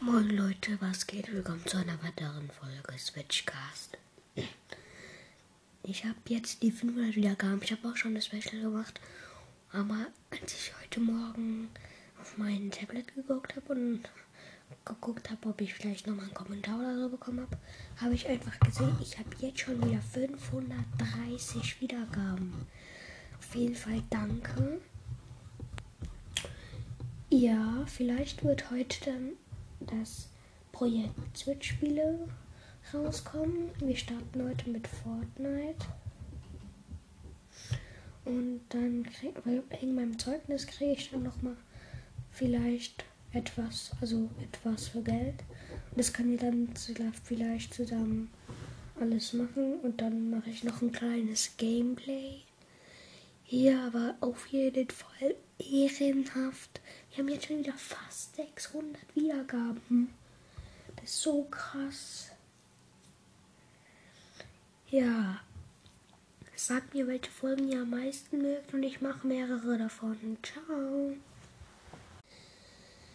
Moin Leute, was geht? Willkommen zu einer weiteren Folge Switchcast. Ich habe jetzt die 500 Wiedergaben. Ich habe auch schon das Special gemacht. Aber als ich heute Morgen auf mein Tablet geguckt habe und geguckt habe, ob ich vielleicht nochmal einen Kommentar oder so bekommen habe, habe ich einfach gesehen, ich habe jetzt schon wieder 530 Wiedergaben. Auf jeden Fall danke. Ja, vielleicht wird heute dann das Projekt Switch-Spiele rauskommen. Wir starten heute mit Fortnite. Und dann krieg, wegen meinem Zeugnis kriege ich dann nochmal vielleicht etwas, also etwas für Geld. Das kann ich dann vielleicht zusammen alles machen. Und dann mache ich noch ein kleines Gameplay. Hier aber auf jeden Fall ehrenhaft. Wir haben jetzt schon wieder fast 600 Wiedergaben. Das ist so krass. Ja. Sagt mir, welche Folgen ihr am meisten mögt und ich mache mehrere davon. Ciao.